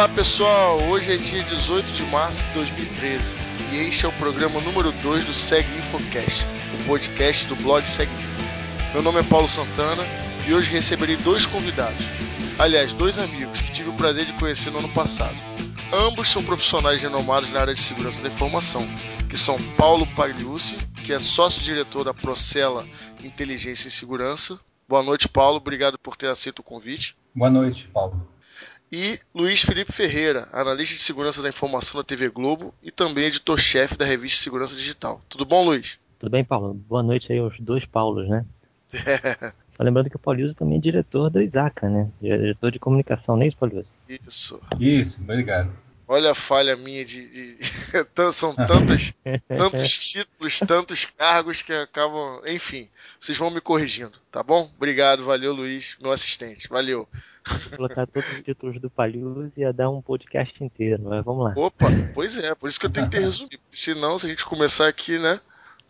Olá pessoal, hoje é dia 18 de março de 2013 e este é o programa número 2 do Seg Infocast, o podcast do blog Seg Info. Meu nome é Paulo Santana e hoje receberei dois convidados, aliás, dois amigos que tive o prazer de conhecer no ano passado. Ambos são profissionais renomados na área de segurança da informação, que são Paulo Pagliucci, que é sócio-diretor da Procela Inteligência e Segurança. Boa noite, Paulo. Obrigado por ter aceito o convite. Boa noite, Paulo e Luiz Felipe Ferreira, analista de segurança da informação da TV Globo e também editor-chefe da revista Segurança Digital. Tudo bom, Luiz? Tudo bem, Paulo. Boa noite aí aos dois Paulos, né? É. Lembrando que o Pauliuso também é diretor do Isaca, né? Diretor de comunicação, não é isso, Pauliuso? Isso. Isso, obrigado. Olha a falha minha de. de... São tantos, tantos títulos, tantos cargos que acabam. Enfim, vocês vão me corrigindo, tá bom? Obrigado, valeu, Luiz, meu assistente. Valeu. Colocar todos os títulos do Palhuz e ia dar um podcast inteiro, mas vamos lá. Opa, pois é, por isso que eu tenho que ter resumido. Senão, se a gente começar aqui, né?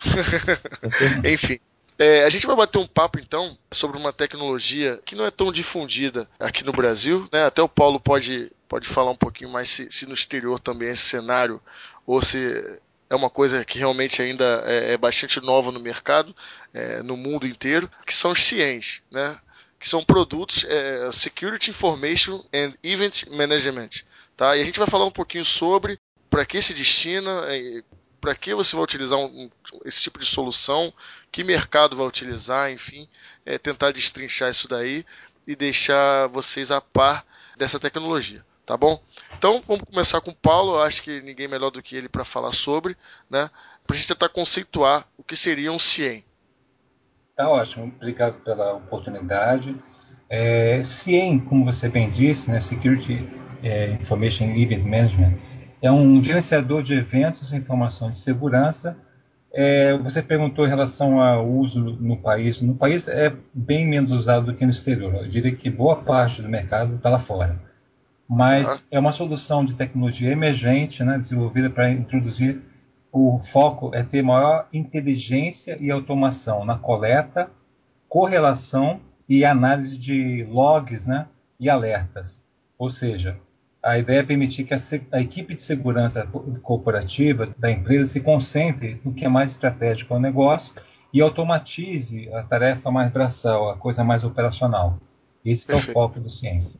Enfim. É, a gente vai bater um papo então sobre uma tecnologia que não é tão difundida aqui no Brasil, né? Até o Paulo pode, pode falar um pouquinho mais se, se no exterior também é esse cenário ou se é uma coisa que realmente ainda é, é bastante nova no mercado, é, no mundo inteiro, que são os CIEMs, né? Que são produtos é, Security Information and Event Management. Tá? E a gente vai falar um pouquinho sobre para que se destina, é, para que você vai utilizar um, esse tipo de solução, que mercado vai utilizar, enfim, é, tentar destrinchar isso daí e deixar vocês a par dessa tecnologia, tá bom? Então vamos começar com o Paulo, eu acho que ninguém melhor do que ele para falar sobre, né? Para a gente tentar conceituar o que seria um CIEM. Tá ótimo, obrigado pela oportunidade. É, CIEM, como você bem disse, né, Security é, Information Event Management, é um gerenciador de eventos e informações de segurança. É, você perguntou em relação ao uso no país. No país é bem menos usado do que no exterior. Eu diria que boa parte do mercado está lá fora. Mas uhum. é uma solução de tecnologia emergente, né, desenvolvida para introduzir o foco é ter maior inteligência e automação na coleta, correlação e análise de logs né, e alertas. Ou seja, a ideia é permitir que a, a, equipe de segurança corporativa da empresa se concentre no que é mais estratégico ao negócio e automatize a tarefa mais braçal, a coisa mais operacional. Esse é o foco do CIEM.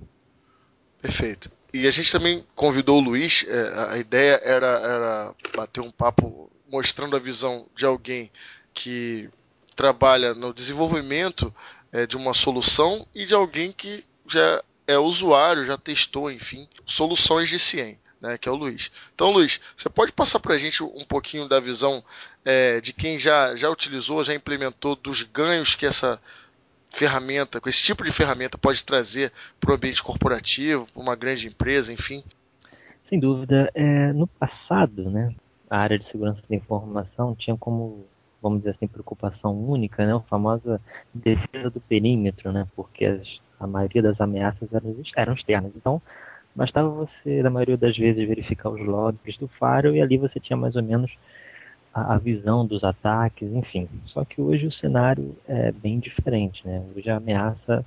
Perfeito. E a gente também convidou o Luiz, é, a ideia era, era bater um papo mostrando a visão de alguém que trabalha no desenvolvimento é, de uma solução e de alguém que já é usuário, já testou, enfim, soluções de CIEM. Né, que é o Luiz. Então, Luiz, você pode passar para a gente um pouquinho da visão é, de quem já, já utilizou, já implementou, dos ganhos que essa ferramenta, com esse tipo de ferramenta pode trazer para o ambiente corporativo, para uma grande empresa, enfim? Sem dúvida. É, no passado, né, a área de segurança da informação tinha como, vamos dizer assim, preocupação única, né, a famosa defesa do perímetro, né, porque as, a maioria das ameaças eram, eram externas. Então, bastava você, na maioria das vezes, verificar os logs do faro e ali você tinha mais ou menos a, a, visão dos ataques, enfim. Só que hoje o cenário é bem diferente, né? Hoje a ameaça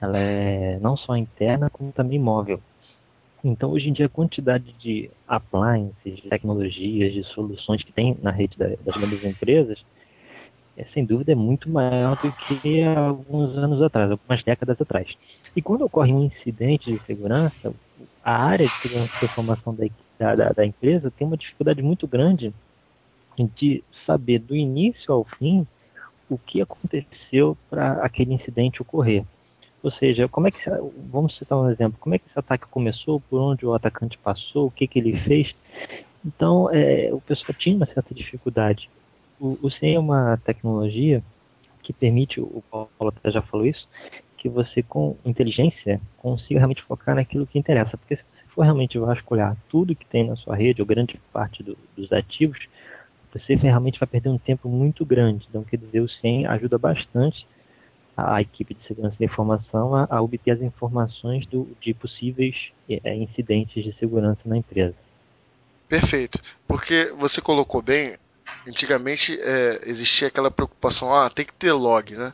ela é não só interna como também móvel. Então hoje em dia a quantidade de appliances, de tecnologias, de soluções que tem na rede das grandes empresas é, sem dúvida é muito maior do que alguns anos atrás, algumas décadas atrás. E quando ocorre um incidente de segurança, a área de segurança da da, da, da empresa tem uma dificuldade muito grande de saber do início ao fim o que aconteceu para aquele incidente ocorrer. Ou seja, como é que vamos citar um exemplo? Como é que esse ataque começou? Por onde o atacante passou? O que, que ele fez? Então, é, o pessoal tinha uma certa dificuldade. O, o é uma tecnologia que permite, o Paulo até já falou isso, que você com inteligência consiga realmente focar naquilo que interessa. Porque se você for realmente vasculhar tudo que tem na sua rede, ou grande parte do, dos ativos, você realmente vai perder um tempo muito grande. Então, quer dizer, o SEM ajuda bastante a, equipe de segurança da informação a, a obter as informações do, de possíveis é, incidentes de segurança na empresa. Perfeito, porque você colocou bem, antigamente é, existia aquela preocupação, ah, tem que ter log, né?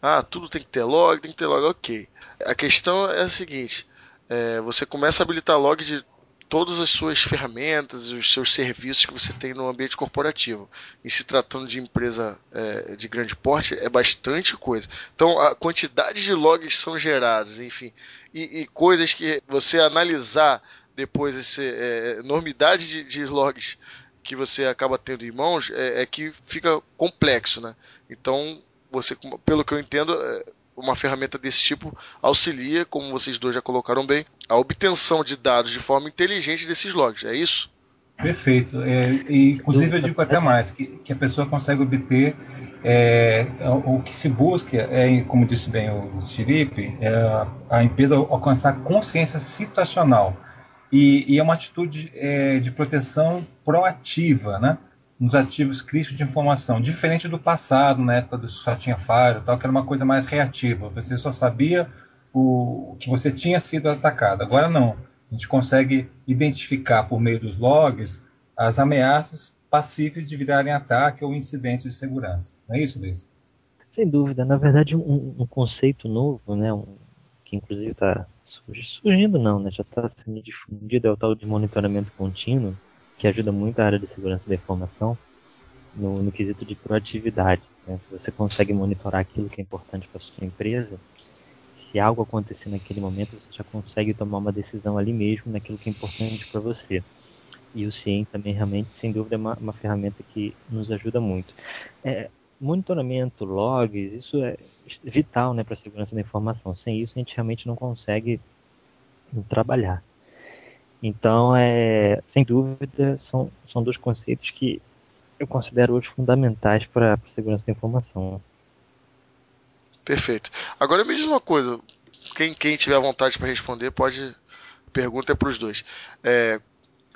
Ah, tudo tem que ter log, tem que ter log, ok. A questão é a seguinte, é, você começa a habilitar log de todas as suas ferramentas e os seus serviços que você tem no ambiente corporativo. E se tratando de empresa é, de grande porte, é bastante coisa. Então, a quantidade de logs são gerados, enfim, e, e coisas que você analisar depois, essa é, enormidade de, de, logs que você acaba tendo em mãos, é, é, que fica complexo, né? Então, você, pelo que eu entendo, é, uma ferramenta desse tipo auxilia, como vocês dois já colocaram bem, a obtenção de dados de forma inteligente desses logs. É isso? Perfeito. É, e, inclusive, eu digo até mais, que, que a pessoa consegue obter é, o, que se busca, é, como disse bem o Chiripe, é a empresa alcançar consciência situacional. E, e é uma atitude é, de proteção proativa, né? Nos ativos críticos de informação, diferente do passado, na época do só tinha Fire, tal, que era uma coisa mais reativa. Você só sabia o que você tinha sido atacado. Agora não. A gente consegue identificar por meio dos logs as ameaças passíveis de virarem ataque ou incidentes de segurança. Não é isso, Luiz? Sem dúvida. Na verdade, um, um conceito novo, né, um, que inclusive está surgindo, não, né, já está sendo difundido, é o tal de monitoramento contínuo, que ajuda muito a área de segurança da informação no, no quesito de proatividade. Né? Se você consegue monitorar aquilo que é importante para sua empresa, se algo acontecer naquele momento, você já consegue tomar uma decisão ali mesmo naquilo que é importante para você. E o CIEM também realmente, sem dúvida, é uma, uma ferramenta que nos ajuda muito. É, monitoramento, logs, isso é vital né, para a segurança da informação. Sem isso, a gente realmente não consegue trabalhar. Então, é, sem dúvida, são, são dois conceitos que eu considero hoje fundamentais para a segurança da informação. Perfeito. Agora me diz uma coisa, quem, quem tiver vontade para responder pode. Pergunta é para os dois. É,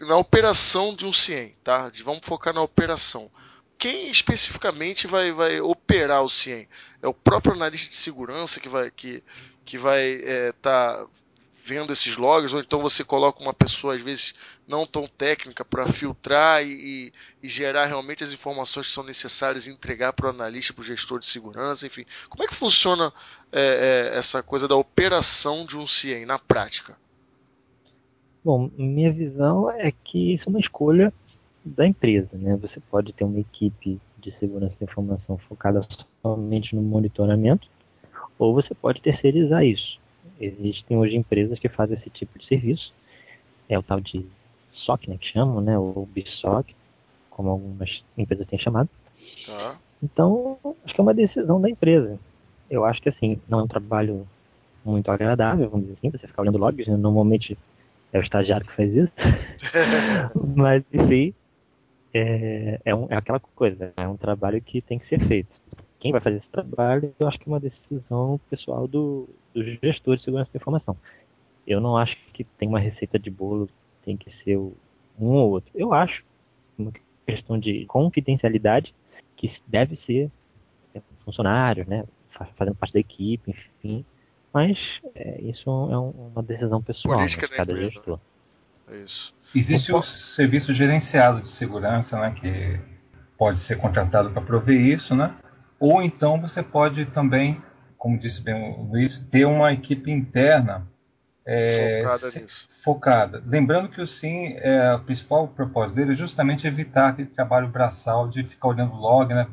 na operação de um CIEM, tá? Vamos focar na operação. Quem especificamente vai, vai operar o CIEM? É o próprio analista de segurança que vai que, que vai é, tá vendo esses logs, ou então você coloca uma pessoa, às vezes, não tão técnica para filtrar e, e, gerar realmente as informações que são necessárias e entregar para o analista, para o gestor de segurança, enfim. Como é que funciona é, é, essa coisa da operação de um CIEM na prática? Bom, minha visão é que isso é uma escolha da empresa, né? Você pode ter uma equipe de segurança da informação focada somente no monitoramento, ou você pode terceirizar isso. Existem hoje empresas que fazem esse tipo de serviço. É o tal de SOC, né, que chamam, né, ou BSOC, como algumas empresas têm chamado. Tá. Então, acho que é uma decisão da empresa. Eu acho que, assim, não é um trabalho muito agradável, vamos dizer assim, você ficar olhando logs, né? normalmente é o estagiário que faz isso. Mas, enfim, é, é, um, é aquela coisa, é um trabalho que tem que ser feito quem vai fazer esse trabalho, eu acho que é uma decisão pessoal do, do gestor de segurança da informação. Eu não acho que tem uma receita de bolo, tem que ser um ou outro. Eu acho uma questão de confidencialidade que deve ser funcionário, né, fazendo parte da equipe, enfim. Mas é, isso é uma decisão pessoal né, de cada empresa. gestor. É isso. Existe o serviço gerenciado de segurança, né, que pode ser contratado para prover isso, né? Ou então você pode também, como disse bem o Luiz, ter uma equipe interna é, focada, se, focada. Lembrando que o SIM, é, o principal propósito dele é justamente evitar aquele trabalho braçal de ficar olhando log, né?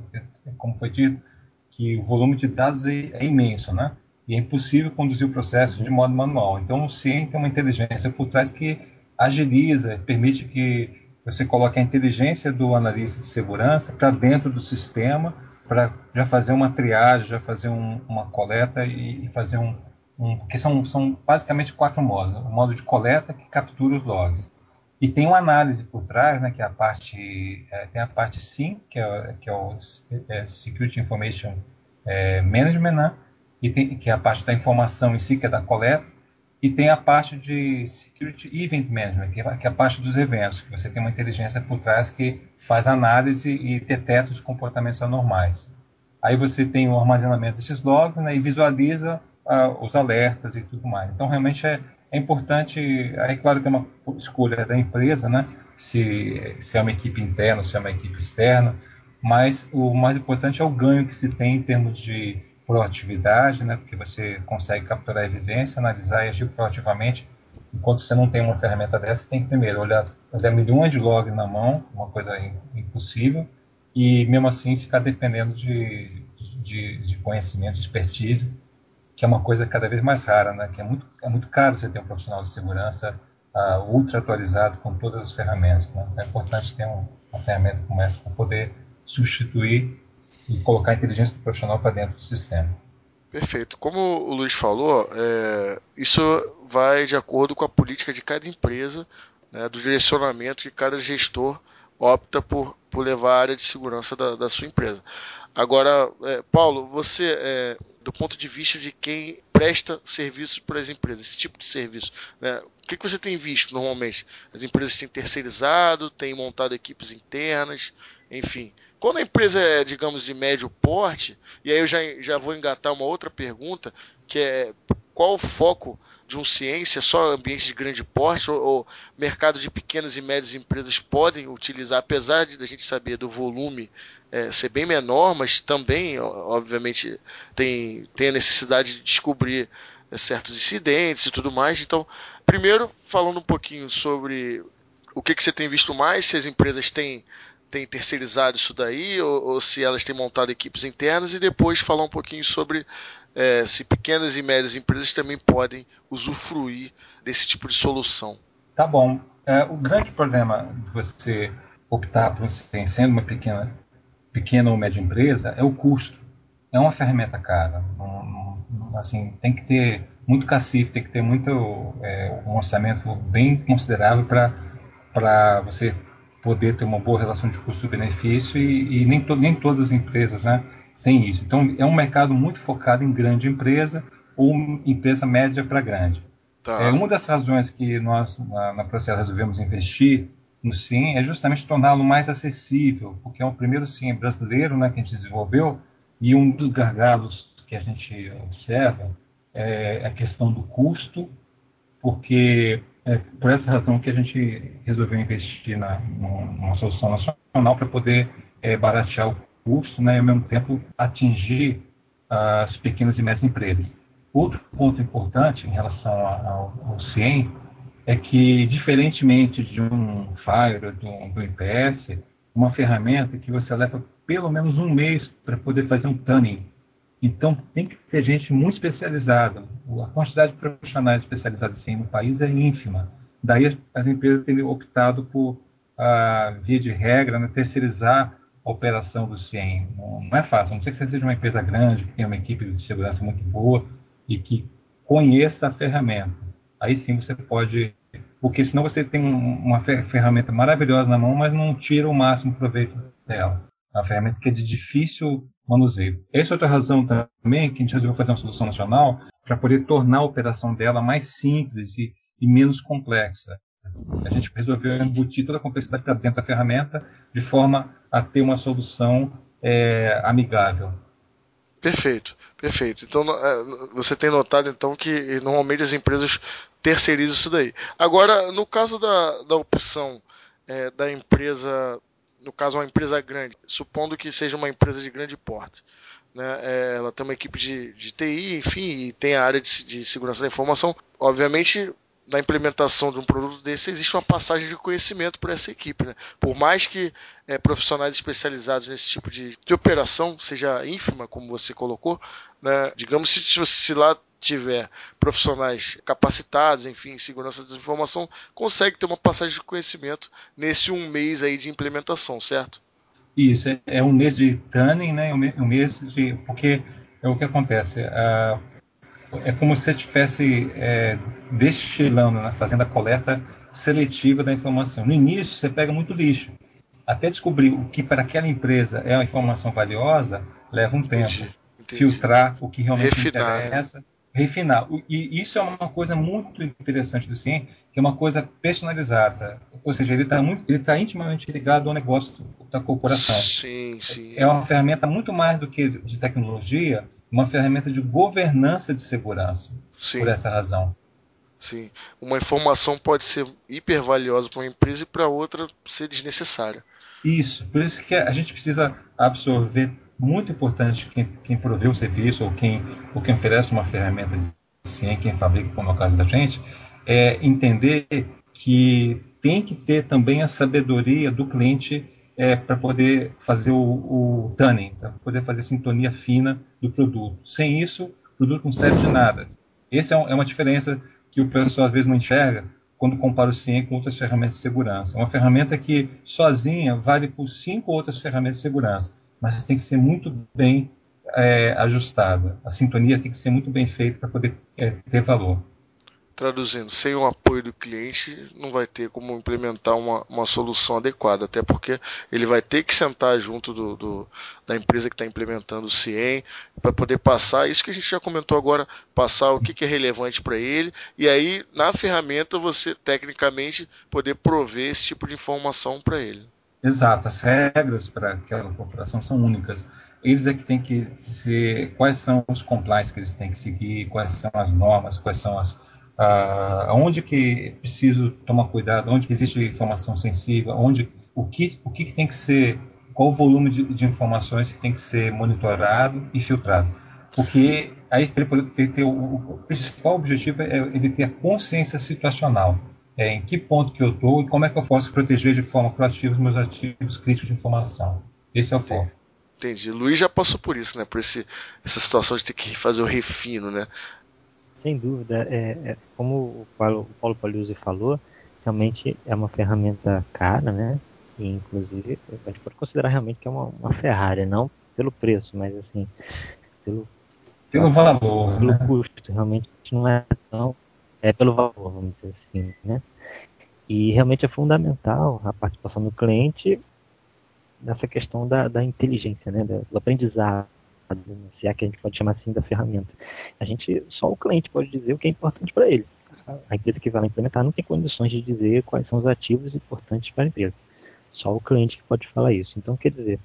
como foi dito, que o volume de dados é, é imenso, né? E é impossível conduzir o processo de modo manual. Então o SIM tem uma inteligência por trás que agiliza, permite que você coloque a inteligência do analista de segurança para dentro do sistema para já fazer uma triagem, já fazer um, uma coleta e, e fazer um, um, porque são, são basicamente quatro modos. O modo de coleta que captura os logs. E tem uma análise por trás, né, que é a parte, é, tem a parte SIM, que é, que é o é, Security Information é, Management, né, e tem, que é a parte da informação em si, que é da coleta, e tem a parte de Security Event Management, que é, que é a parte dos eventos, que você tem uma inteligência por trás que faz análise e detecta os comportamentos anormais. Aí você tem o armazenamento desses logs né, e visualiza uh, os alertas e tudo mais. Então, realmente é, é importante, aí claro que é uma escolha da empresa, né, se, se é uma equipe interna, se é uma equipe externa, mas o mais importante é o ganho que se tem em termos de proatividade, né, porque você consegue capturar evidência, analisar e agir proativamente Enquanto você não tem uma ferramenta dessa, tem que primeiro olhar, olhar milhões de logs na mão, uma coisa impossível, e mesmo assim ficar dependendo de, de, de conhecimento, de expertise, que é uma coisa cada vez mais rara, né? Que é muito, é muito caro você ter um profissional de segurança uh, ultra atualizado com todas as ferramentas. Né? É importante ter um, uma ferramenta como essa para poder substituir e colocar a inteligência do profissional para dentro do sistema. Perfeito. Como o Luiz falou, é, isso vai de acordo com a política de cada empresa, né, do direcionamento que cada gestor opta por, por levar a área de segurança da, da sua empresa. Agora, é, Paulo, você, é, do ponto de vista de quem presta serviços para as empresas, esse tipo de serviço, né, o que, que você tem visto normalmente? As empresas têm terceirizado, têm montado equipes internas, enfim. Quando a empresa é, digamos, de médio porte, e aí eu já, já vou engatar uma outra pergunta, que é qual o foco de um ciência, só ambiente de grande porte ou, ou mercado de pequenas e médias empresas podem utilizar, apesar de a gente saber do volume é, ser bem menor, mas também, obviamente, tem, tem a necessidade de descobrir é, certos incidentes e tudo mais. Então, primeiro, falando um pouquinho sobre o que, que você tem visto mais, se as empresas têm têm terceirizado isso daí ou, ou, se elas têm montado equipes internas e depois falar um pouquinho sobre é, se pequenas e médias empresas também podem usufruir desse tipo de solução. Tá bom. É, o grande problema de você optar por sendo uma pequena, pequena ou média empresa é o custo. É uma ferramenta cara. Um, assim, tem que ter muito cacife, tem que ter muito é, um orçamento bem considerável para você poder ter uma boa relação de custo-benefício e, e nem, to, nem todas as empresas né, têm isso. Então, é um mercado muito focado em grande empresa ou empresa média para grande. Tá. É, uma das razões que nós, na, na resolvemos investir no SIM é justamente torná-lo mais acessível, porque é o primeiro SIM brasileiro né, que a gente desenvolveu e um dos gargalos que a gente observa é a questão do custo, porque é por essa razão que a gente resolveu investir na, numa solução nacional para poder é, baratear o custo né, e, ao mesmo tempo, atingir as pequenas e médias empresas. Outro ponto importante em relação ao, ao CIEM é que, diferentemente de um Fire, do, do IPS, uma ferramenta que você leva pelo menos um mês para poder fazer um tuning então, tem que ter gente muito especializada. A quantidade de profissionais especializados assim, no país é ínfima. Daí as empresas têm optado por, ah, via de regra, né, terceirizar a operação do CIEM. Não, não, é fácil, a não ser que você seja uma empresa grande, que tenha uma equipe de segurança muito boa e que conheça a ferramenta. Aí sim você pode. Porque senão você tem uma ferramenta maravilhosa na mão, mas não tira o máximo proveito dela. Uma ferramenta que é de difícil manuseio. Essa é outra razão também que a gente resolveu fazer uma solução nacional para poder tornar a operação dela mais simples e, e menos complexa. A gente resolveu embutir toda a complexidade para dentro da ferramenta de forma a ter uma solução é, amigável. Perfeito, perfeito. Então é, você tem notado então que normalmente as empresas terceirizam isso daí. Agora, no caso da, da opção é, da empresa no caso uma empresa grande, supondo que seja uma empresa de grande porte, né, é, ela tem uma equipe de, de TI, enfim, e tem a área de, de segurança da informação, obviamente na implementação de um produto desse existe uma passagem de conhecimento para essa equipe. Né? Por mais que é, profissionais especializados nesse tipo de, de, operação seja ínfima, como você colocou, né? digamos se, se lá tiver profissionais capacitados, enfim, em segurança da informação, consegue ter uma passagem de conhecimento nesse um mês aí de implementação, certo? Isso, é, é um mês de tuning, né? Um mês de. Porque é o que acontece. Uh, é como se você estivesse é, destilando, né, fazendo a coleta seletiva da informação. No início, você pega muito lixo. Até descobrir o que para aquela empresa é uma informação valiosa, leva um entendi, tempo. Entendi. Filtrar o que realmente Refinar, né? interessa. Né? refinar. E isso é uma coisa muito interessante do CIEM, que é uma coisa personalizada. Ou seja, ele está está intimamente ligado ao negócio da corporação. Sim, sim. É uma ferramenta muito mais do que de tecnologia, uma ferramenta de governança de segurança. Sim. Por essa razão. Sim. Uma informação pode ser hiper valiosa para uma empresa e para outra ser desnecessária. Isso. Por isso que a gente precisa absorver muito importante quem, quem provê o serviço ou quem, ou quem oferece uma ferramenta de ciência, quem fabrica, como é o caso da gente, é entender que tem que ter também a sabedoria do cliente é, para poder fazer o, o tuning, para poder fazer a sintonia fina do produto. Sem isso, o produto não serve de nada. Essa é, um, é uma diferença que o pessoal às vezes não enxerga quando compara o CIEM com outras ferramentas de segurança. É uma ferramenta que sozinha vale por cinco outras ferramentas de segurança, mas tem que ser muito bem é, ajustada. A sintonia tem que ser muito bem feita para poder é, ter valor. Traduzindo, sem o apoio do cliente, não vai ter como implementar uma, uma solução adequada, até porque ele vai ter que sentar junto do, do da empresa que está implementando o CIEM para poder passar isso que a gente já comentou agora, passar o que, que é relevante para ele, e aí na ferramenta você tecnicamente poder prover esse tipo de informação para ele. Exato, as regras para aquela corporação são únicas. Eles é que têm que ser quais são os compliance que eles têm que seguir, quais são as normas, quais são as ah, onde que preciso tomar cuidado, onde existe informação sensível, onde o que o que, tem que ser, qual o volume de, de, informações que tem que ser monitorado e filtrado, porque aí ele ter, ter o, o, principal objetivo é ele ter consciência situacional, é, em que ponto que eu estou e como é que eu posso proteger de forma proativa os meus ativos críticos de informação. Esse é o foco. Entendi. Luiz já passou por isso, né? Por esse, essa situação de ter que fazer o refino, né? Sem dúvida, é, é como o Paulo, o Paulo Paliuzzi falou, realmente é uma ferramenta cara, né? E, inclusive, a gente pode considerar realmente que é uma, uma Ferrari, não pelo preço, mas assim, pelo, pelo valor, pelo né? custo, realmente não é tão, é pelo valor, vamos dizer assim, né? E realmente é fundamental a participação do cliente nessa questão da, da inteligência, né? Do, do aprendizado, se é que a gente pode chamar assim da ferramenta. A gente, só o cliente pode dizer o que é importante para ele. A empresa que vai lá implementar não tem condições de dizer quais são os ativos importantes para a empresa. Só o cliente que pode falar isso. Então, quer dizer,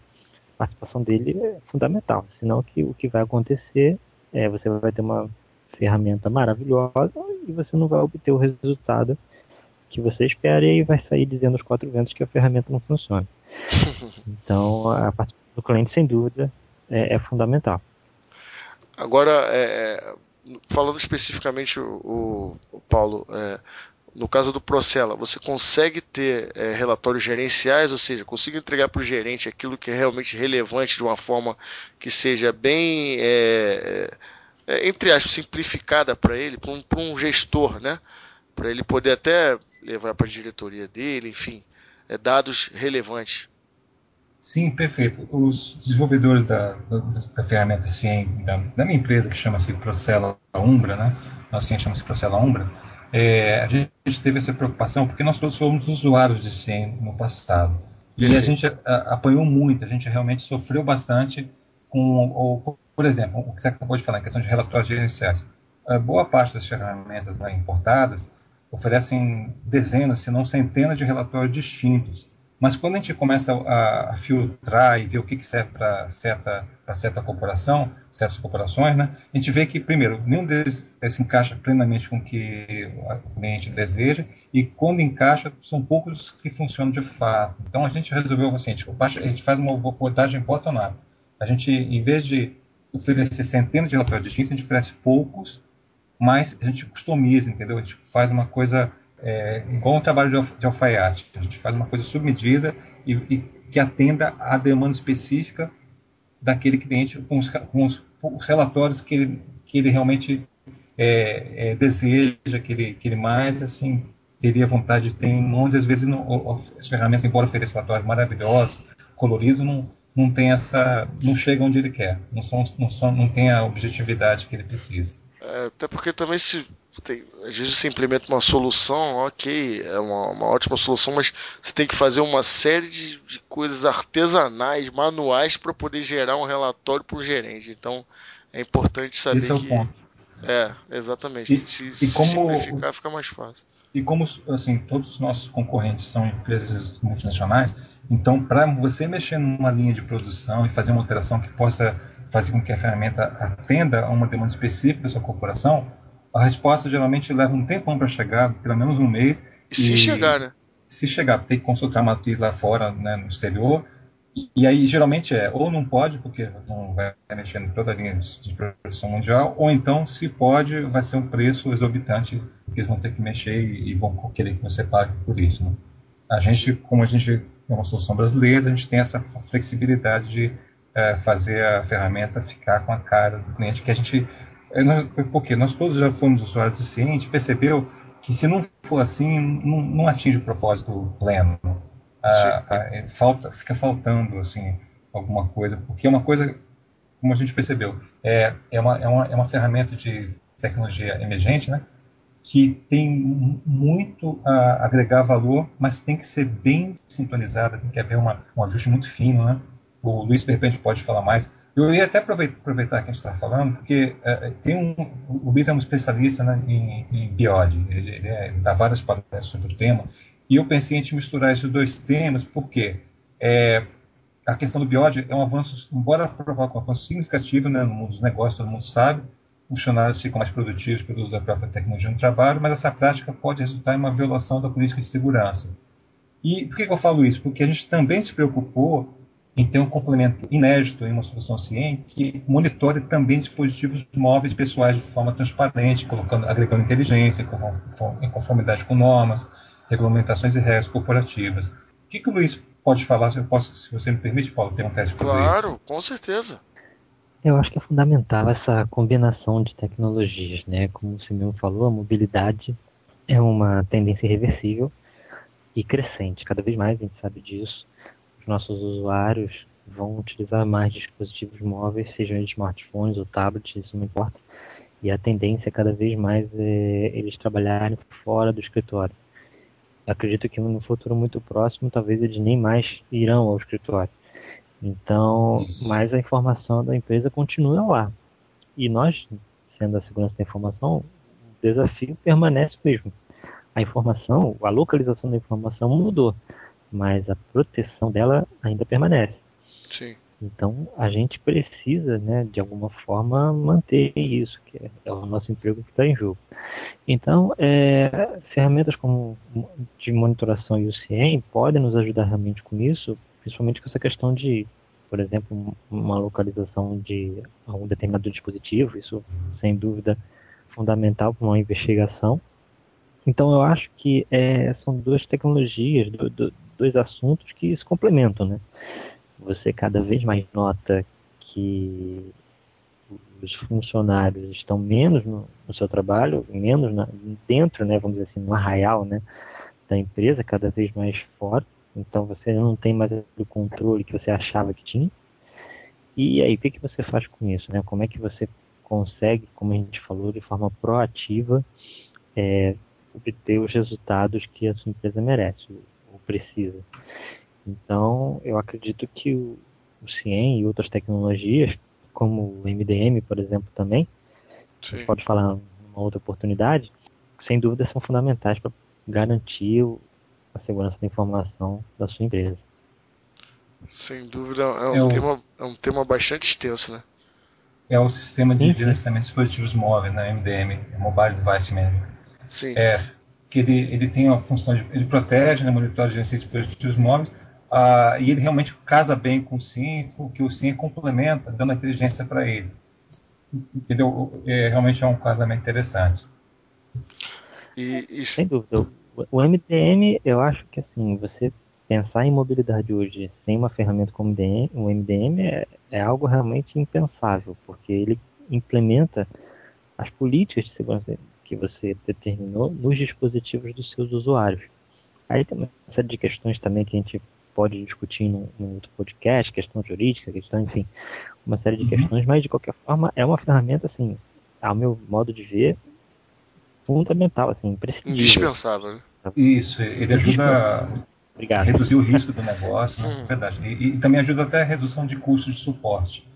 a participação dele é fundamental. Senão, que, o que vai acontecer é você vai ter uma ferramenta maravilhosa e você não vai obter o resultado que você espera e vai sair dizendo aos quatro ventos que a ferramenta não funciona. Então, a participação do cliente, sem dúvida, é, é fundamental. Agora, é, é falando especificamente o, o Paulo, é, no caso do Procela, você consegue ter é, relatórios gerenciais, ou seja, consigo entregar para o gerente aquilo que é realmente relevante de uma forma que seja bem, é, é, entre aspas, simplificada para ele, para um, um, gestor, né? Para ele poder até levar para a diretoria dele, enfim, dados relevantes. Sim, perfeito. Os desenvolvedores da, da ferramenta CIEM, da, da, minha empresa, que chama-se Procela Umbra, né? Nossa CIEM chama-se Procela Umbra, é, a gente teve essa preocupação porque nós todos somos usuários de CIEM no passado. E a gente a, apanhou muito, a gente realmente sofreu bastante com, ou, por exemplo, o que você acabou de falar, em questão de relatórios gerenciais. A boa parte das ferramentas né, importadas oferecem dezenas, se não centenas de relatórios distintos mas quando a gente começa a, a filtrar e ver o que, serve para certa, certa corporação, certas corporações, né, a gente vê que, primeiro, nenhum deles eh, se encaixa plenamente com o que o cliente deseja, e quando encaixa, são poucos que funcionam de fato. Então a gente resolveu assim, a gente, a gente faz uma abordagem bottom-up. A gente, em vez de oferecer centenas de relatórios distintos, a gente oferece poucos, mas a gente customiza, entendeu? A gente faz uma coisa é, igual um trabalho de, de alfaiate. A gente faz uma coisa submedida e, e que atenda à demanda específica daquele cliente com os, com os, os relatórios que ele, que ele realmente é, é, deseja, que ele, que ele mais assim teria vontade de ter em mãos. Às vezes não, as ferramentas, embora ofereçam relatórios maravilhosos, coloridos, não, não tem essa, não chega onde ele quer, não são, não são, não tem a objetividade que ele precisa. É, até porque também se tem, às vezes você implementa uma solução, ok, é uma, uma, ótima solução, mas você tem que fazer uma série de, de coisas artesanais, manuais, para poder gerar um relatório para o gerente. Então é importante saber Esse é o que. Ponto. É, exatamente. E, se, e como, simplificar, fica mais fácil. E como assim, todos os nossos concorrentes são empresas multinacionais, então para você mexer numa linha de produção e fazer uma alteração que possa fazer com que a ferramenta atenda a uma demanda específica da sua corporação, a resposta geralmente leva um tempão para chegar, pelo menos um mês. E se chegar, né? Se chegar, tem que consultar a matriz lá fora, né, no exterior, E aí, geralmente é, ou não pode, porque não vai mexer em toda a linha de produção mundial, ou então, se pode, vai ser um preço exorbitante, porque eles vão ter que mexer e, vão querer que você pague por isso. Né? A gente, como a gente é uma solução brasileira, a gente tem essa flexibilidade de é, fazer a ferramenta ficar com a cara do cliente, que a gente. É, porque nós todos já fomos usuários de ciente, percebeu que se não for assim, não, não atinge o propósito pleno a, a, é, falta, fica faltando assim alguma coisa, porque é uma coisa, como a gente percebeu, é, é, uma, é, uma, é uma ferramenta de tecnologia emergente, né? que tem muito a agregar valor, mas tem que ser bem sintonizada, tem que haver uma, um ajuste muito fino, né? O Luiz, de repente, pode falar mais. Eu ia até aproveitar que a gente está falando, porque uh, tem um, o Luiz é um especialista né, em, em biode, ele, ele, é, ele dá várias palestras sobre o tema, e eu pensei em misturar esses dois temas, porque é, a questão do biode é um avanço, embora provoque um avanço significativo né, no mundo dos negócios, todo mundo sabe, funcionários ficam mais produtivos pelo uso da própria tecnologia no trabalho, mas essa prática pode resultar em uma violação da política de segurança. E por que, que eu falo isso? Porque a gente também se preocupou em ter um complemento inédito em uma solução CIEM que monitore também dispositivos móveis pessoais de forma transparente, colocando, agregando inteligência em conformidade com normas, regulamentações e regras corporativas. O que, que o Luiz pode falar? Eu posso, se você me permite, Paulo, ter um teste com Claro, Luiz? com certeza. Eu acho que é fundamental essa combinação de tecnologias, né? Como o Simeão falou, a mobilidade é uma tendência irreversível e crescente. Cada vez mais a gente sabe disso. Os nossos usuários vão utilizar mais dispositivos móveis, sejam smartphones ou tablets, isso não importa. E a tendência é cada vez mais é eles trabalharem fora do escritório acredito que no futuro muito próximo, talvez eles nem mais irão ao escritório. Então, mas a informação da empresa continua lá. E nós, sendo a segurança da informação, o desafio permanece mesmo. A informação, a localização da informação mudou, mas a proteção dela ainda permanece. Sim. Então, a gente precisa, né, de alguma forma, manter isso, que é o nosso emprego que está em jogo. Então, é, ferramentas como de monitoração e o CIEM podem nos ajudar realmente com isso, principalmente com essa questão de, por exemplo, uma localização de um determinado dispositivo, isso, sem dúvida, fundamental para uma investigação. Então, eu acho que é, são duas tecnologias, do, do, dois assuntos que se complementam, né? você cada vez mais nota que os funcionários estão menos no, no seu trabalho, menos na, dentro, né, vamos dizer assim, no arraial né, da empresa, cada vez mais fora. Então você não tem mais o controle que você achava que tinha. E aí, o que, que você faz com isso? Né? Como é que você consegue, como a gente falou, de forma proativa, é, obter os resultados que a sua empresa merece precisa? Então, eu acredito que o, o CIEM e outras tecnologias, como o MDM, por exemplo, também, Sim. a gente pode falar numa outra oportunidade, sem dúvida são fundamentais para garantir a segurança da informação da sua empresa. Sem dúvida, é um, é o... tema, é um tema bastante extenso, né? É o sistema de gerenciamento de dispositivos móveis, né? MDM, Mobile Device Management. Sim. É, que ele, ele tem a função de ele protege, né, monitora e gerencia dispositivos móveis, Uh, e ele realmente casa bem com o SIM, porque o SIM complementa, dando inteligência para ele. Entendeu? É, realmente é um casamento interessante. E, e... Sem dúvida. O MDM, eu acho que assim, você pensar em mobilidade hoje sem uma ferramenta como o MDM é, é algo realmente impensável, porque ele implementa as políticas de segurança que você determinou nos dispositivos dos seus usuários. Aí tem uma série de questões também que a gente pode discutir num, num outro podcast, questão jurídica, questão, enfim, uma série de uhum. questões, mas de qualquer forma é uma ferramenta, assim, ao meu modo de ver, fundamental, assim, imprescindível. Indispensável, né? Isso, ele ajuda a reduzir o risco do negócio, né? Uhum. verdade. E, e, também ajuda até a redução de custos de suporte.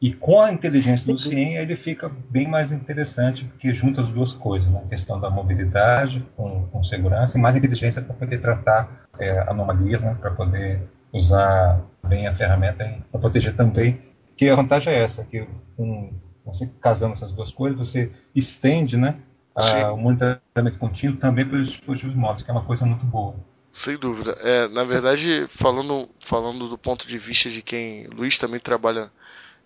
E com a inteligência do CIEM, ele fica bem mais interessante, porque junta as duas coisas, né? a questão da mobilidade com, com segurança e mais inteligência para poder tratar é, anomalias, né? para poder usar bem a ferramenta para proteger também. Que a vantagem é essa, que com, você casando essas duas coisas, você estende né, a, o monitoramento contínuo também para os dispositivos móveis, que é uma coisa muito boa. Sem dúvida. É, na verdade, falando, falando do ponto de vista de quem. Luiz também trabalha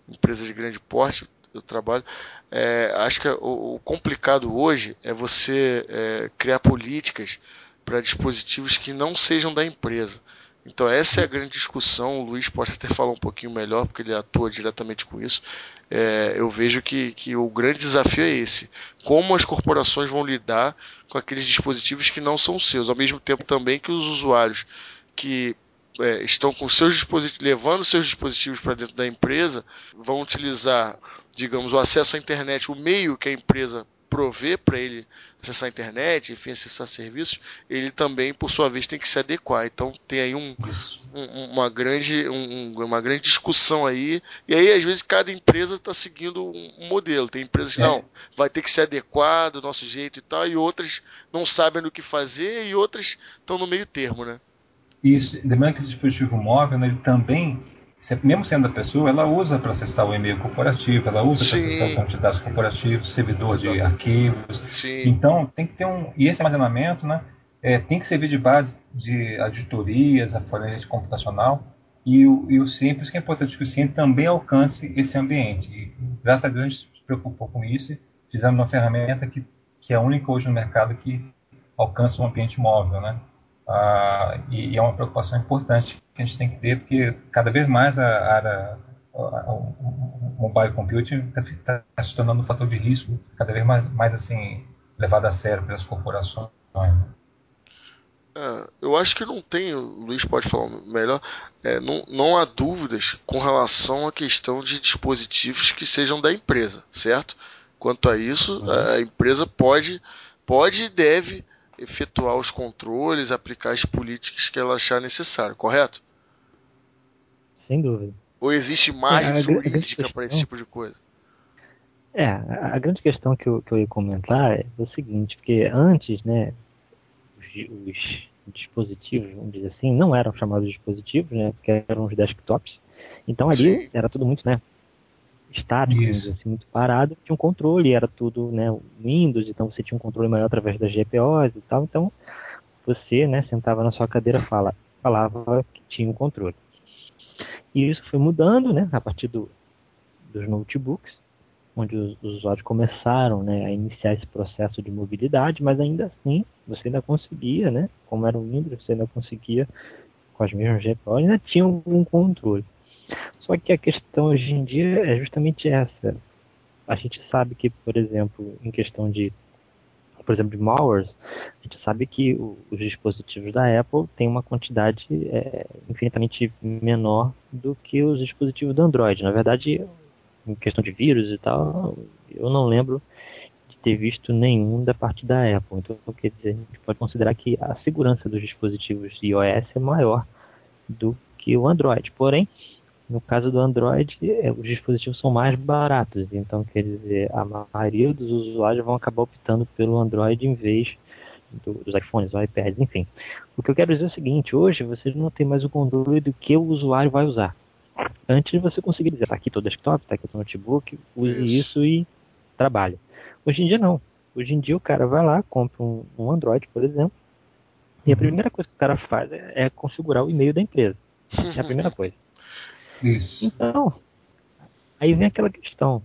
em empresa de grande porte, eu trabalho. É, acho que o, o, complicado hoje é você é, criar políticas para dispositivos que não sejam da empresa. Então essa é a grande discussão. O Luiz pode até falar um pouquinho melhor, porque ele atua diretamente com isso. É, eu vejo que, que o grande desafio é esse: como as corporações vão lidar com aqueles dispositivos que não são seus, ao mesmo tempo também que os usuários que é, estão com seus dispositivos, levando seus dispositivos para dentro da empresa, vão utilizar, digamos, o acesso à internet, o meio que a empresa prover para ele acessar a internet, enfim, acessar serviços, ele também, por sua vez, tem que se adequar. Então tem aí um, um, uma, grande, um, uma grande discussão aí. E aí, às vezes, cada empresa está seguindo um modelo. Tem empresas que é. não, vai ter que se adequar do nosso jeito e tal, e outras não sabem o que fazer, e outras estão no meio termo, né? Isso, lembrando que o dispositivo móvel, né, ele também mesmo sendo a pessoa, ela usa para acessar o e-mail corporativo, ela usa para acessar o banco de dados corporativo, servidor de arquivos. Sim. Então, tem que ter um. E esse armazenamento, né? É, tem que servir de base de auditorias, a forense computacional. E o, e o isso que é importante que o CIEM também alcance esse ambiente. E, graças a Deus, a gente se preocupou com isso e fizemos uma ferramenta que, que é a única hoje no mercado que alcança um ambiente móvel, né? Ah, e, e, é uma preocupação importante que a gente tem que ter, porque cada vez mais a área o mobile computing está tá se tornando um fator de risco cada vez mais, mais assim levado a sério pelas corporações. É, eu acho que não tem, o Luiz pode falar melhor, é, não, não há dúvidas com relação à questão de dispositivos que sejam da empresa, certo? Quanto a isso, uhum. a empresa pode, pode e deve efetuar os controles, aplicar as políticas que ela achar necessário, correto? Sem dúvida. Ou existe margem é, jurídica para esse tipo de coisa? É, a grande questão que eu, que eu ia comentar é o seguinte, porque antes, né, os, os dispositivos, vamos dizer assim, não eram chamados dispositivos, né, porque eram os desktops. Então ali Sim. era tudo muito, né, estático, assim, muito parado, tinha um controle, era tudo né, Windows, então você tinha um controle maior através das GPOs e tal, então você né, sentava na sua cadeira fala, falava que tinha um controle. E isso foi mudando né, a partir do, dos notebooks, onde os, os usuários começaram né, a iniciar esse processo de mobilidade, mas ainda assim você ainda conseguia, né, como era o Windows, você ainda conseguia com as mesmas GPOs, ainda tinha algum controle. Só que a questão hoje em dia é justamente essa. A gente sabe que, por exemplo, em questão de, por exemplo, de malwares, a gente sabe que os dispositivos da Apple têm uma quantidade é, infinitamente menor do que os dispositivos do Android. Na verdade, em questão de vírus e tal, eu não lembro de ter visto nenhum da parte da Apple. Então, quer dizer, a gente pode considerar que a segurança dos dispositivos iOS é maior do que o Android. Porém, no caso do Android, é, os dispositivos são mais baratos, então quer dizer, a maioria dos usuários vão acabar optando pelo Android em vez do, dos iPhones, ou iPads, enfim. O que eu quero dizer é o seguinte, hoje você não tem mais o controle do que o usuário vai usar. Antes você conseguia dizer, tá aqui teu desktop, tá aqui teu notebook, use isso, isso e trabalhe. Hoje em dia não. Hoje em dia o cara vai lá, compra um, um Android, por exemplo, e a uhum. primeira coisa que o cara faz é, é configurar o e-mail da empresa. É a primeira coisa. Isso. Então, aí vem aquela questão.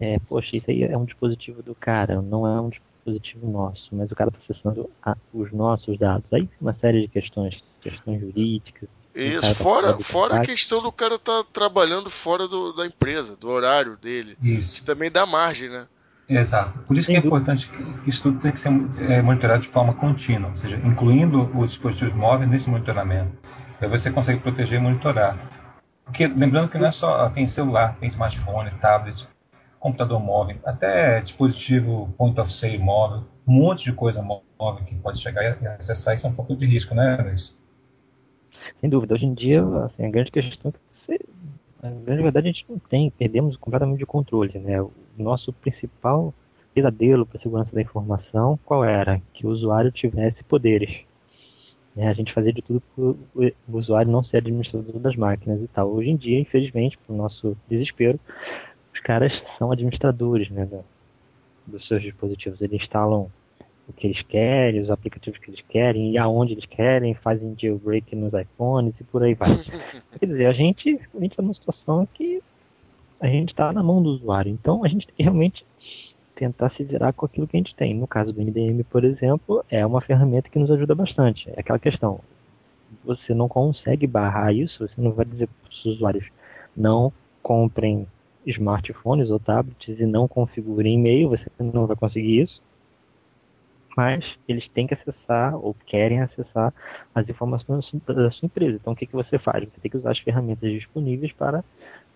É, poxa, isso aí é um dispositivo do cara, não é um dispositivo nosso, mas o cara está acessando a, os nossos dados. Aí uma série de questões, questões jurídicas. Isso, tá fora, fora a questão do cara estar tá trabalhando fora do, da empresa, do horário dele. Isso. Que também dá margem, né? Exato. Por isso que é importante que isso tudo tem que ser é, monitorado de forma contínua, ou seja, incluindo os dispositivos móveis nesse monitoramento. Aí você consegue proteger e monitorar. Porque lembrando que não é só tem celular, tem smartphone, tablet, computador móvel, até dispositivo point of sale móvel, um monte de coisa móvel que pode chegar e acessar isso é um pouco de risco, né, Luiz? Sem dúvida. Hoje em dia, assim, a grande questão é que na grande verdade, a gente não tem, perdemos completamente o controle, né? O nosso principal pesadelo para a segurança da informação, qual era? Que o usuário tivesse poderes. Né? A gente fazia de tudo para o usuário não ser administrador das máquinas e tal. Hoje em dia, infelizmente, para o nosso desespero, os caras são administradores né, dos seus dispositivos. Eles instalam o que eles querem, os aplicativos que eles querem, e aonde eles querem, fazem jailbreak nos iPhones e por aí vai. Quer dizer, a gente, a gente tá numa situação que a gente está na mão do usuário. Então a gente tem que realmente tentar se virar com aquilo que a gente tem. No caso do MDM, por exemplo, é uma ferramenta que nos ajuda bastante. É aquela questão. Você não consegue barrar isso, você não vai dizer para os usuários não comprem smartphones ou tablets e não configurem e-mail, você não vai conseguir isso mas eles têm que acessar ou querem acessar as informações da sua empresa. Então, o que, que você faz? Você tem que usar as ferramentas disponíveis para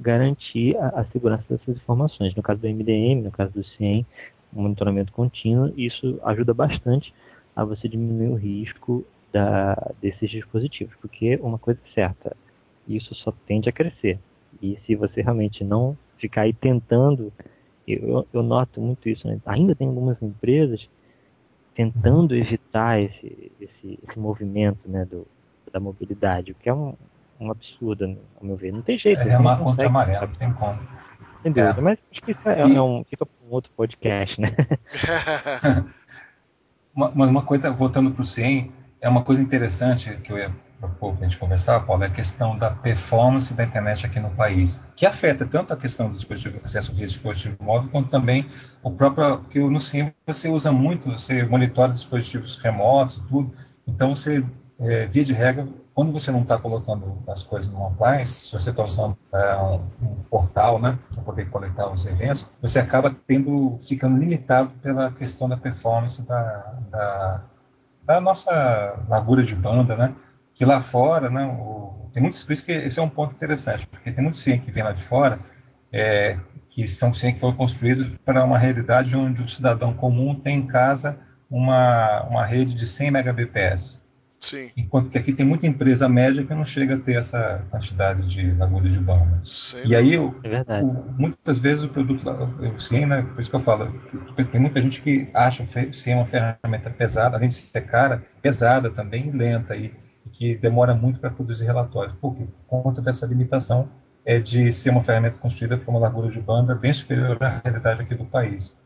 garantir a, a segurança dessas informações. No caso do MDM, no caso do CIEM, monitoramento contínuo, isso ajuda bastante a você diminuir o risco da, desses dispositivos, porque uma coisa é certa, isso só tende a crescer. E se você realmente não ficar aí tentando, eu, eu noto muito isso, né? ainda tem algumas empresas tentando evitar esse, esse, esse movimento né, do, da mobilidade, o que é um, um absurdo, ao meu ver. Não tem jeito. É remar contra amarelo, não tem como. Entendeu? É. Mas acho que isso é, e... é um, fica para um outro podcast, né? Mas uma, uma coisa, voltando para o 100, é uma coisa interessante que eu ia para a gente conversar, Paulo, é a questão da performance da internet aqui no país, que afeta tanto a questão do dispositivo, acesso via dispositivo móvel, quanto também o próprio, que no SIM você usa muito, você monitora dispositivos remotos, tudo, então você, é, via de regra, quando você não está colocando as coisas no appliance, se você está usando é, um, um, portal, né, para poder coletar os eventos, você acaba tendo, ficando limitado pela questão da performance da, da da nossa largura de banda, né? Que lá fora, né? O, tem muitos, por isso que esse é um ponto interessante, porque tem muitos CIEM que vêm lá de fora, é, que são CIEM que foram construídos para uma realidade onde o cidadão comum tem em casa uma, uma rede de 100 megabps. Sim. Enquanto que aqui tem muita empresa média que não chega a ter essa quantidade de largura de banda. E aí, o, é o, muitas vezes o produto, eu sim, né, por isso que eu falo, tem muita gente que acha sim uma ferramenta pesada, além de ser cara, pesada também, lenta e, e que demora muito para produzir relatórios. Por? Por conta dessa limitação é de ser uma ferramenta construída com uma largura de banda bem superior à realidade aqui do país.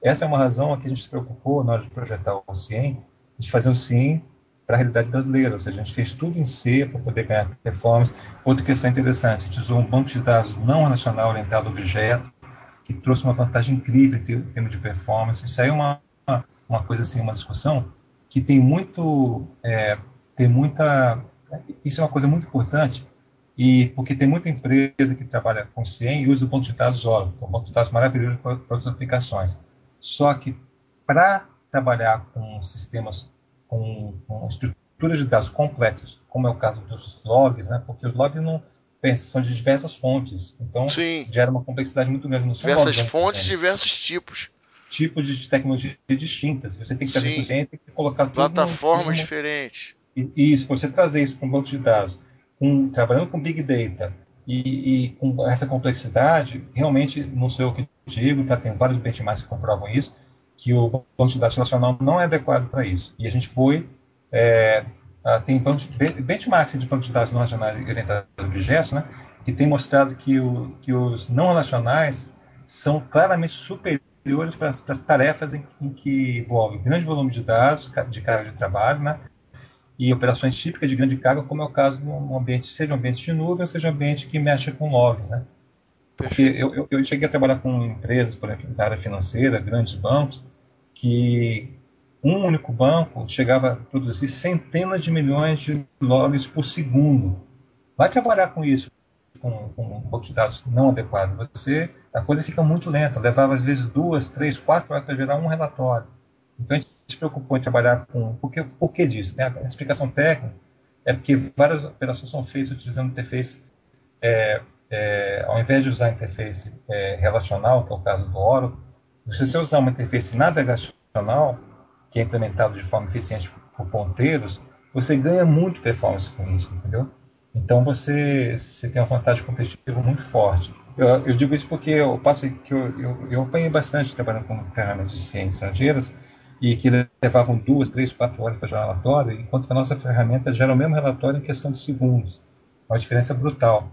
Essa é uma razão que a gente se preocupou na hora de projetar o CIEM, de fazer o CIEM para a realidade brasileira. Ou seja, a gente fez tudo em C para poder ganhar performance. Outra questão interessante, a gente usou um banco de dados não relacional orientado a objeto, que trouxe uma vantagem incrível em termos de performance. Isso aí é uma, uma coisa assim, uma discussão que tem muito, é, tem muita, isso é uma coisa muito importante, e porque tem muita empresa que trabalha com CIEM e usa o banco de dados Oracle, é um banco de dados maravilhoso para, para as aplicações. Só que para trabalhar com sistemas com, com estruturas de dados complexas, como é o caso dos logs, né? porque os logs não são de diversas fontes, então Sim. gera uma complexidade muito grande. Não diversas logs, fontes, né? diversos tipos. Tipos de tecnologia distintas. Você tem que tem que colocar tudo plataformas no, diferentes. Isso, você trazer isso para um banco de dados, com, trabalhando com big data e, e, com essa complexidade, realmente não sei o que digo, tá? Tem vários benchmarks que comprovam isso que o banco de dados nacional não é adequado para isso. E a gente foi. É, tem benchmarks de bancos de dados não relacionais orientados a objetos, né, que tem mostrado que, o, que os não relacionais são claramente superiores para as tarefas em, em, que envolvem grande volume de dados, de carga de trabalho, né, e operações típicas de grande carga, como é o caso de um ambiente, seja um ambiente de nuvem, seja um ambiente que mexe com logs, né. Porque eu, eu, eu cheguei a trabalhar com empresas, por exemplo, da área financeira, grandes bancos, que um único banco chegava a produzir centenas de milhões de logs por segundo. Vai trabalhar com isso, com, com um banco de dados não adequado. Você, a coisa fica muito lenta, levava às vezes duas, três, quatro horas para gerar um relatório. Então a gente se preocupou em trabalhar com. Por que, por que disso? Né? A explicação técnica é porque várias operações são feitas utilizando interface, é, é, ao invés de usar interface é, relacional, que é o caso do Oracle, se você usar uma interface navegacional, que é implementado de forma eficiente por ponteiros, você ganha muito performance com isso, entendeu? Então você, você tem uma vantagem competitiva muito forte. Eu, eu digo isso porque eu passo que eu, eu, eu apanhei bastante trabalhando com ferramentas de ciências estrangeiras e que levavam duas, três, quatro horas para gerar relatório, enquanto que a nossa ferramenta gera o mesmo relatório em questão de segundos. Uma diferença brutal.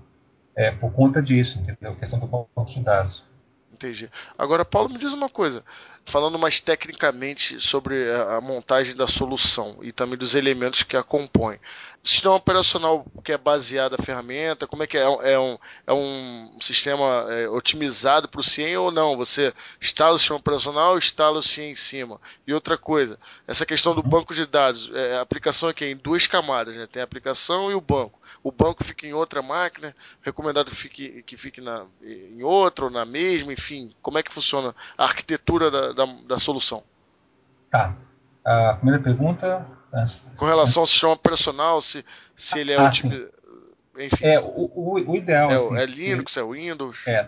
É, por conta disso, entendeu? A questão do banco de dados. Entendi. Agora, Paulo, me diz uma coisa falando mais tecnicamente sobre a montagem da solução e também dos elementos que a compõem. Sistema operacional que é baseado na ferramenta, como é que é? É um, é um sistema é, otimizado para o CIEM ou não? Você instala o sistema operacional, instala o CIEM em cima. E outra coisa, essa questão do banco de dados, é, a aplicação aqui é em duas camadas, né? tem a aplicação e o banco. O banco fica em outra máquina, recomendado fique, que fique na, em outra ou na mesma, enfim, como é que funciona a arquitetura da, da, da solução. Tá. A primeira pergunta. Com relação ao sistema operacional, se, se ele é ah, Enfim. É, o, o, o ideal. É, assim, é Linux, se, é Windows. É.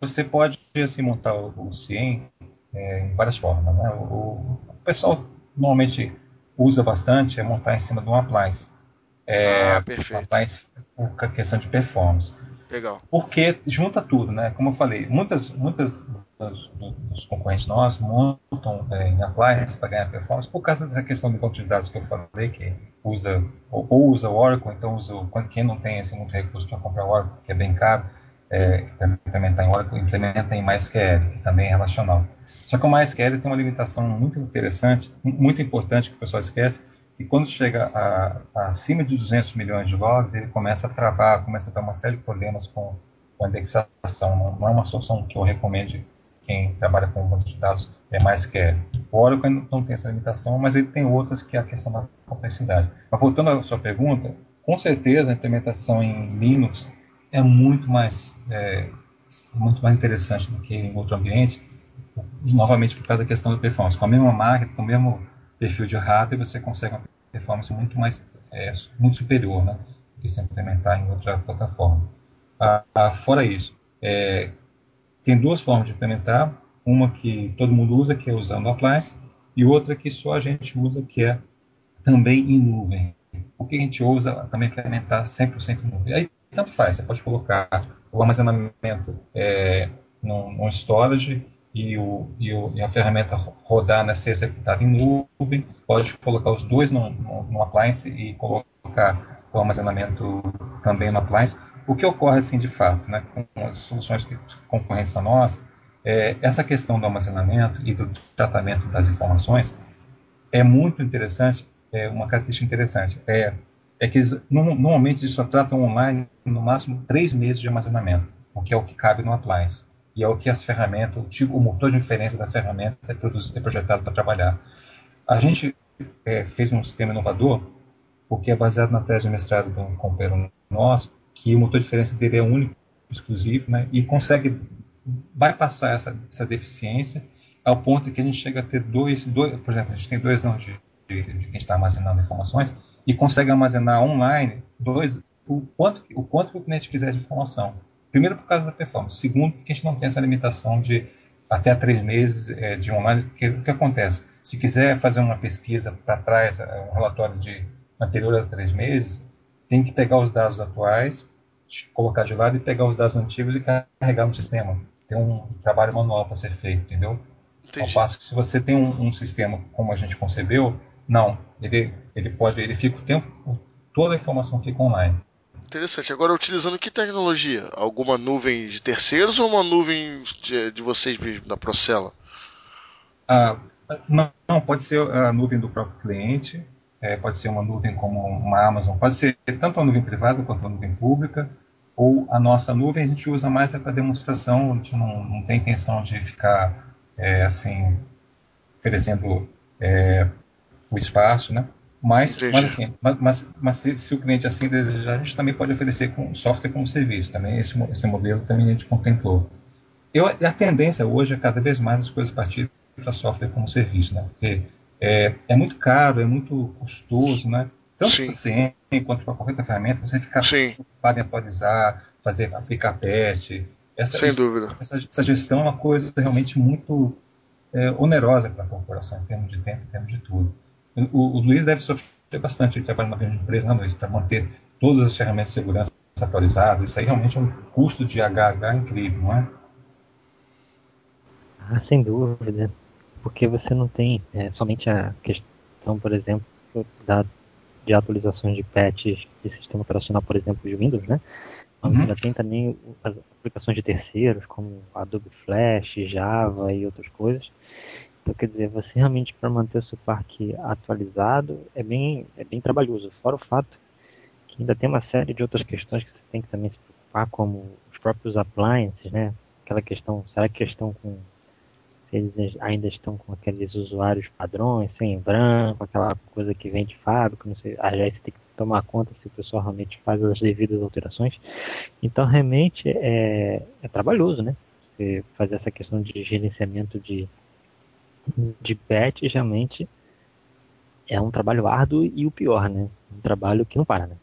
Você pode assim, montar o, o CIEM é, em várias formas. Né? O, o, pessoal normalmente usa bastante é montar em cima de um appliance. É, ah, perfeito. Um appliance por questão de performance. Legal. Porque junta tudo, né? Como eu falei, muitas, muitas dos, dos concorrentes nossos montam é, em appliance para ganhar performance por causa dessa questão de banco de dados que eu falei, que usa ou, ou usa o Oracle, então usa quem não tem assim, muito recurso para comprar o Oracle, que é bem caro, é, implementar em Oracle, implementa em MySQL, que também é relacional. Só que o MySQL tem uma limitação muito interessante, muito importante que o pessoal esquece, e quando chega a, a, acima de 200 milhões de logs, ele começa a travar, começa a ter uma série de problemas com, com a indexação. Não, não, é uma solução que eu recomende quem trabalha com banco de dados é mais quer. O Oracle não tem essa limitação, mas ele tem outras que é a questão da complexidade. Mas voltando à sua pergunta, com certeza a implementação em Linux é muito mais é, muito mais interessante do que em outro ambiente, novamente por causa da questão do performance. Com a mesma máquina, com o mesmo perfil de hardware, você consegue uma performance muito mais é, muito superior, né, que se implementar em outra plataforma. Ah, ah, fora isso, é, tem duas formas de implementar, uma que todo mundo usa, que é usando o Appliance, e outra que só a gente usa, que é também em nuvem. O que a gente usa também implementar 100% em nuvem. Aí tanto faz, você pode colocar o armazenamento é, no, no storage e, o, e, o, e, a ferramenta rodar, né, ser executada em nuvem, pode colocar os dois no, no, no appliance e colocar o armazenamento também no appliance. O que ocorre, assim, de fato, né, com as soluções que concorrentes a nós, é, essa questão do armazenamento e do tratamento das informações é muito interessante, é uma característica interessante. É, é que eles, normalmente eles só tratam online no máximo três meses de armazenamento, o que é o que cabe no appliance. E é o que as ferramentas, o, tipo, o motor de inferência da ferramenta é, produzido, é projetado para trabalhar. A gente é, fez um sistema inovador, porque é baseado na tese de mestrado um companheiro nosso, que o motor de diferença dele é único, exclusivo, né, e consegue bypassar essa, essa deficiência ao ponto que a gente chega a ter dois, dois por exemplo, a gente tem dois anos de, de, de quem está armazenando informações e consegue armazenar online dois, o quanto, o quanto que o cliente quiser de informação. Primeiro, por causa da performance. Segundo, porque a gente não tem essa limitação de até três meses é, de online, porque o que acontece? Se quiser fazer uma pesquisa para trás, é, um relatório de anterior a três meses, tem que pegar os dados atuais, colocar de lado e pegar os dados antigos e carregar no sistema. Tem um trabalho manual para ser feito, entendeu? Entendi. Ao passo que se você tem um, um, sistema como a gente concebeu, não, ele, ele pode, ele fica o tempo, toda a informação fica online. Interessante. Agora, utilizando que tecnologia? Alguma nuvem de terceiros ou uma nuvem de, de vocês da Procela? Ah, não, não, pode ser a nuvem do próprio cliente, é, pode ser uma nuvem como uma Amazon, pode ser tanto a nuvem privada quanto a nuvem pública, ou a nossa nuvem a gente usa mais é para demonstração, a gente não, não tem intenção de ficar é, assim oferecendo é, o espaço, né? Mas, mas assim, mas, mas, se, se, o cliente assim desejar, a gente também pode oferecer com software como serviço. Também esse, esse modelo também a gente contemplou. Eu, a tendência hoje é cada vez mais as coisas partirem para software como serviço, né? Porque é, é muito caro, é muito custoso, né? Tanto para você quanto para qualquer ferramenta, você ficar preocupado em atualizar, fazer, aplicar patch. Essa, Sem dúvida. Essa, essa, gestão é uma coisa realmente muito é, onerosa para a corporação, em termos de tempo, em termos de tudo. O, o Luiz deve sofrer bastante, ele trabalha numa grande empresa na Luiz, para manter todas as ferramentas de segurança atualizadas. Isso aí realmente é um custo de HH incrível, não é? Ah, sem dúvida porque você não tem é, somente a questão, por exemplo, da, de atualizações de patches de sistema operacional, por exemplo, de Windows, né? Uhum. Já tem também as aplicações de terceiros, como Adobe Flash, Java e outras coisas. Então, quer dizer, você realmente para manter o seu parque atualizado é bem, é bem trabalhoso. Fora o fato que ainda tem uma série de outras questões que você tem que também se preocupar, como os próprios appliances, né? Aquela questão, será que estão com se eles ainda estão com aqueles usuários padrões, sem branco, aquela coisa que vem de fábrica, não sei, aí você tem que tomar conta se o pessoal realmente faz as devidas alterações. Então, realmente é, é trabalhoso, né? Você fazer essa questão de gerenciamento de, de patch realmente é um trabalho árduo e o pior, né? Um trabalho que não para, né?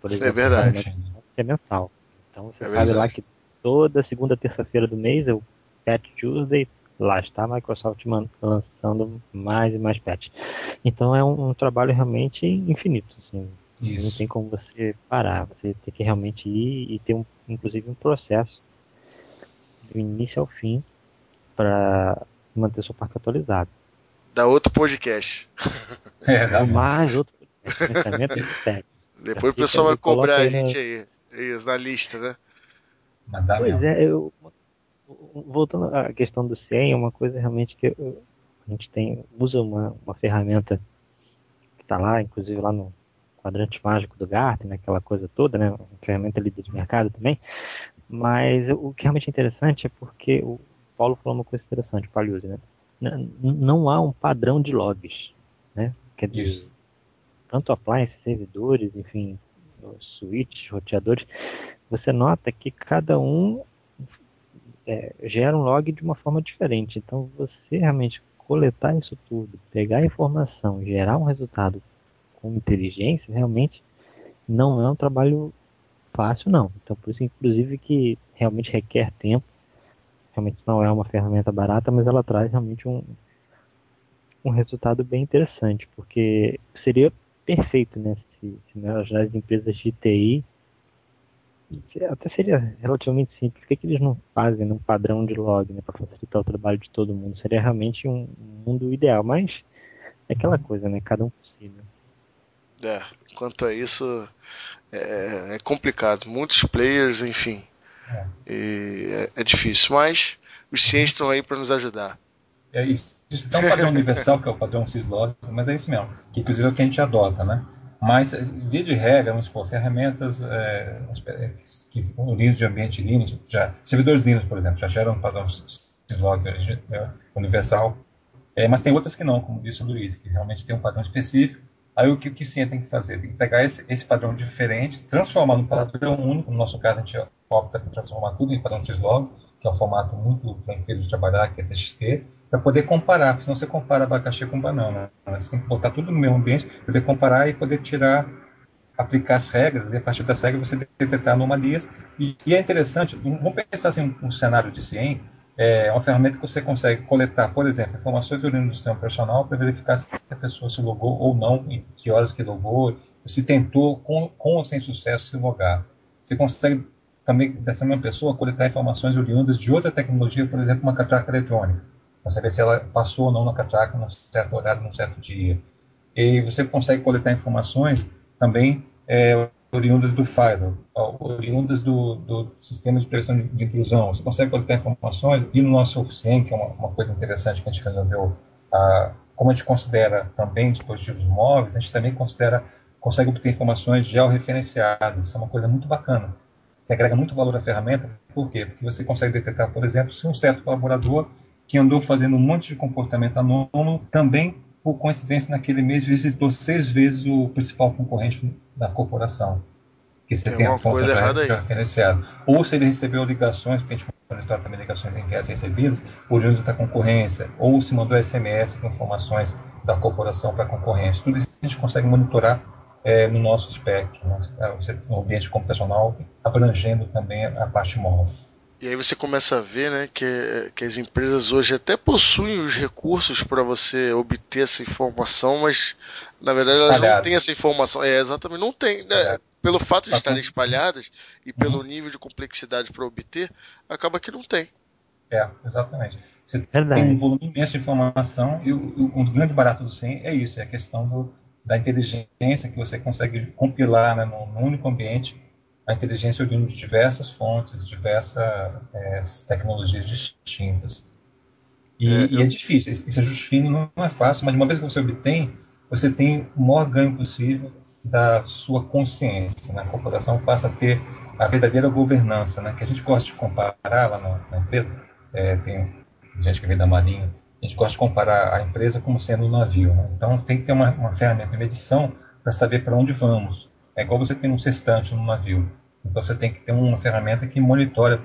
Por exemplo, é verdade. É mensal. Então você é sabe verdade. lá que toda segunda terça-feira do mês é o Patch Tuesday, lá está a Microsoft lançando mais e mais patches. Então é um, um trabalho realmente infinito. Assim. Não tem como você parar. Você tem que realmente ir e ter, um, inclusive, um processo do início ao fim para manter seu parque atualizado. Dá outro podcast. É, dá mais outro podcast. Depois o pessoal vai cobrar a gente aí. Isso, na lista, né? pois mesmo. é, eu, voltando à questão do CIEM, é uma coisa realmente que eu, a gente tem, usa uma, uma ferramenta que está lá, inclusive lá no quadrante mágico do Gartner, né, aquela coisa toda, né, uma ferramenta líder de mercado também, mas o que realmente é interessante é porque o Paulo falou uma coisa interessante, Palhuse, né, não há um padrão de logs, né, quer dizer, Isso. tanto appliance, servidores, enfim, switches, roteadores, você nota que cada um é, gera um log de uma forma diferente. Então, você realmente coletar isso tudo, pegar a informação, gerar um resultado com inteligência, realmente não é um trabalho fácil, não. Então, por isso, inclusive, que realmente requer tempo. Realmente não é uma ferramenta barata, mas ela traz realmente um, um resultado bem interessante, porque seria perfeito, né? Se, se as empresas de TI até seria relativamente simples. Por que, que eles não fazem um padrão de log né, para facilitar o trabalho de todo mundo? Seria realmente um mundo ideal, mas é aquela coisa, né? Cada um possível. É, quanto a isso, é, é complicado. Muitos players, enfim. É. É, é, difícil, mas os cientistas estão aí para nos ajudar. É isso. Existe um padrão universal, que é o padrão syslog, mas é isso mesmo. Que inclusive é o que a gente adota, né? Mas, via de regra, vamos supor, ferramentas é, que unidas de ambiente Linux, já, servidores Linux, por exemplo, já geram um padrão syslog é, universal, é, mas tem outras que não, como disse o Luiz, que realmente tem um padrão específico. Aí o que o que tem que fazer? Tem que pegar esse, esse padrão diferente, transformar num padrão único, no nosso caso a gente opta por transformar tudo em padrão syslog, que é um formato muito tranquilo de trabalhar, que é TXT, para poder comparar, porque senão você compara abacaxi com banana. Né? Você tem que botar tudo no mesmo ambiente, poder comparar e poder tirar, aplicar as regras, e a partir das regras você detectar anomalias. E, e é interessante, vamos pensar assim, um, cenário de CIEM, é uma ferramenta que você consegue coletar, por exemplo, informações do do sistema operacional para verificar se a pessoa se logou ou não, em que horas que logou, se tentou com, com ou sem sucesso se logar. Você consegue também, dessa mesma pessoa, coletar informações oriundas de outra tecnologia, por exemplo, uma catraca eletrônica para saber se ela passou ou não na catraca num certo horário, num certo dia. E você consegue coletar informações também é, oriundas do firewall, oriundas do, do, sistema de prevenção de, de, intrusão. Você consegue coletar informações e no nosso OFCM, que é uma, uma, coisa interessante que a gente resolveu, a, como a gente considera também dispositivos móveis, a gente também considera consegue obter informações georreferenciadas. Isso é uma coisa muito bacana, que agrega muito valor à ferramenta. Por quê? Porque você consegue detectar, por exemplo, se um certo colaborador que andou fazendo um monte de comportamento anômalo, também, por coincidência, naquele mês visitou seis vezes o principal concorrente da corporação. Que você tem, tem a fonte referenciada. Ou se ele recebeu ligações, porque a gente monitora também ligações enviadas e recebidas, por onde da concorrência, ou se mandou SMS com informações da corporação para a concorrência. Tudo isso a gente consegue monitorar é, no nosso spec, né? no ambiente computacional, abrangendo também a parte móvel. E aí você começa a ver né, que, que as empresas hoje até possuem os recursos para você obter essa informação, mas na verdade Espalhado. elas não têm essa informação. É, exatamente, não tem. Né, pelo fato de tá estarem espalhadas e pelo uhum. nível de complexidade para obter, acaba que não tem. É, exatamente. Você Verdade. tem um volume imenso de informação e o, o, um grande barato do SEM é isso, é a questão do, da inteligência que você consegue compilar né, num, num único ambiente a inteligência oriunda de diversas fontes, diversas é, tecnologias distintas. E é, e é difícil, esse ajuste fino não é fácil, mas uma vez que você obtém, você tem o maior ganho possível da sua consciência. Né? A corporação passa a ter a verdadeira governança, né? que a gente gosta de comparar lá na, na empresa. É, tem gente que vem da Marinha, a gente gosta de comparar a empresa como sendo um navio. Né? Então tem que ter uma, uma ferramenta de medição para saber para onde vamos. É igual você tem um sextante no navio. Então você tem que ter uma ferramenta que monitora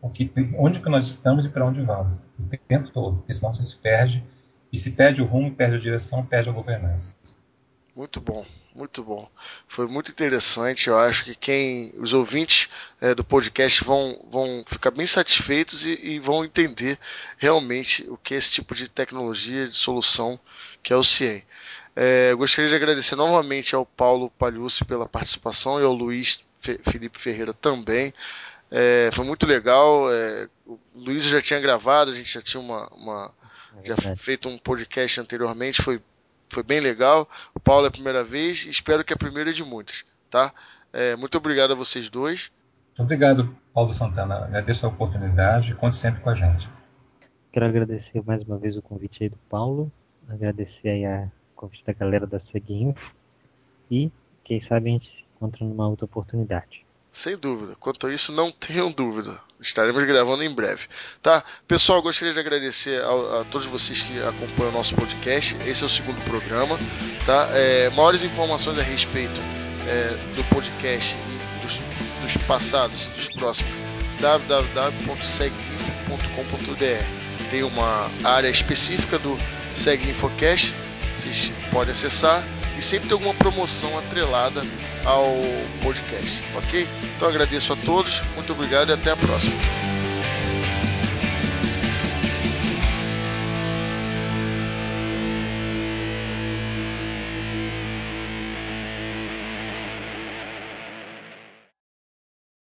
o que, onde que nós estamos e para onde vamos o tempo todo, porque senão você se perde e se perde o rumo, perde a direção, perde a governança. Muito bom, muito bom. Foi muito interessante. Eu acho que quem, os ouvintes é, do podcast vão, vão ficar bem satisfeitos e, e, vão entender realmente o que é esse tipo de tecnologia, de solução que é o CIEM. É, gostaria de agradecer novamente ao Paulo Palhucci pela participação e ao Luiz Felipe Ferreira também. É, foi muito legal. É, o Luiz já tinha gravado, a gente já tinha uma, uma já feito um podcast anteriormente, foi, foi bem legal. O Paulo é a primeira vez, espero que é a primeira de muitas, tá? É, muito obrigado a vocês dois. Muito obrigado, Paulo Santana. Agradeço a oportunidade, conte sempre com a gente. Quero agradecer mais uma vez o convite aí do Paulo, agradecer aí a convite da galera da Seguinfo e quem sabe a gente encontra numa outra oportunidade. Sem dúvida. Quanto a isso, não tenham dúvida. Estaremos gravando em breve. Tá? Pessoal, gostaria de agradecer a, a todos vocês que acompanham o nosso podcast. Esse é o segundo programa. Tá? É, maiores informações a respeito é, do podcast dos, dos passados, dos próximos, www.seguinfo.com.br. Tem uma área específica do Segue Infocast. Vocês podem acessar e sempre tem alguma promoção atrelada ao podcast, ok? Então agradeço a todos, muito obrigado e até a próxima.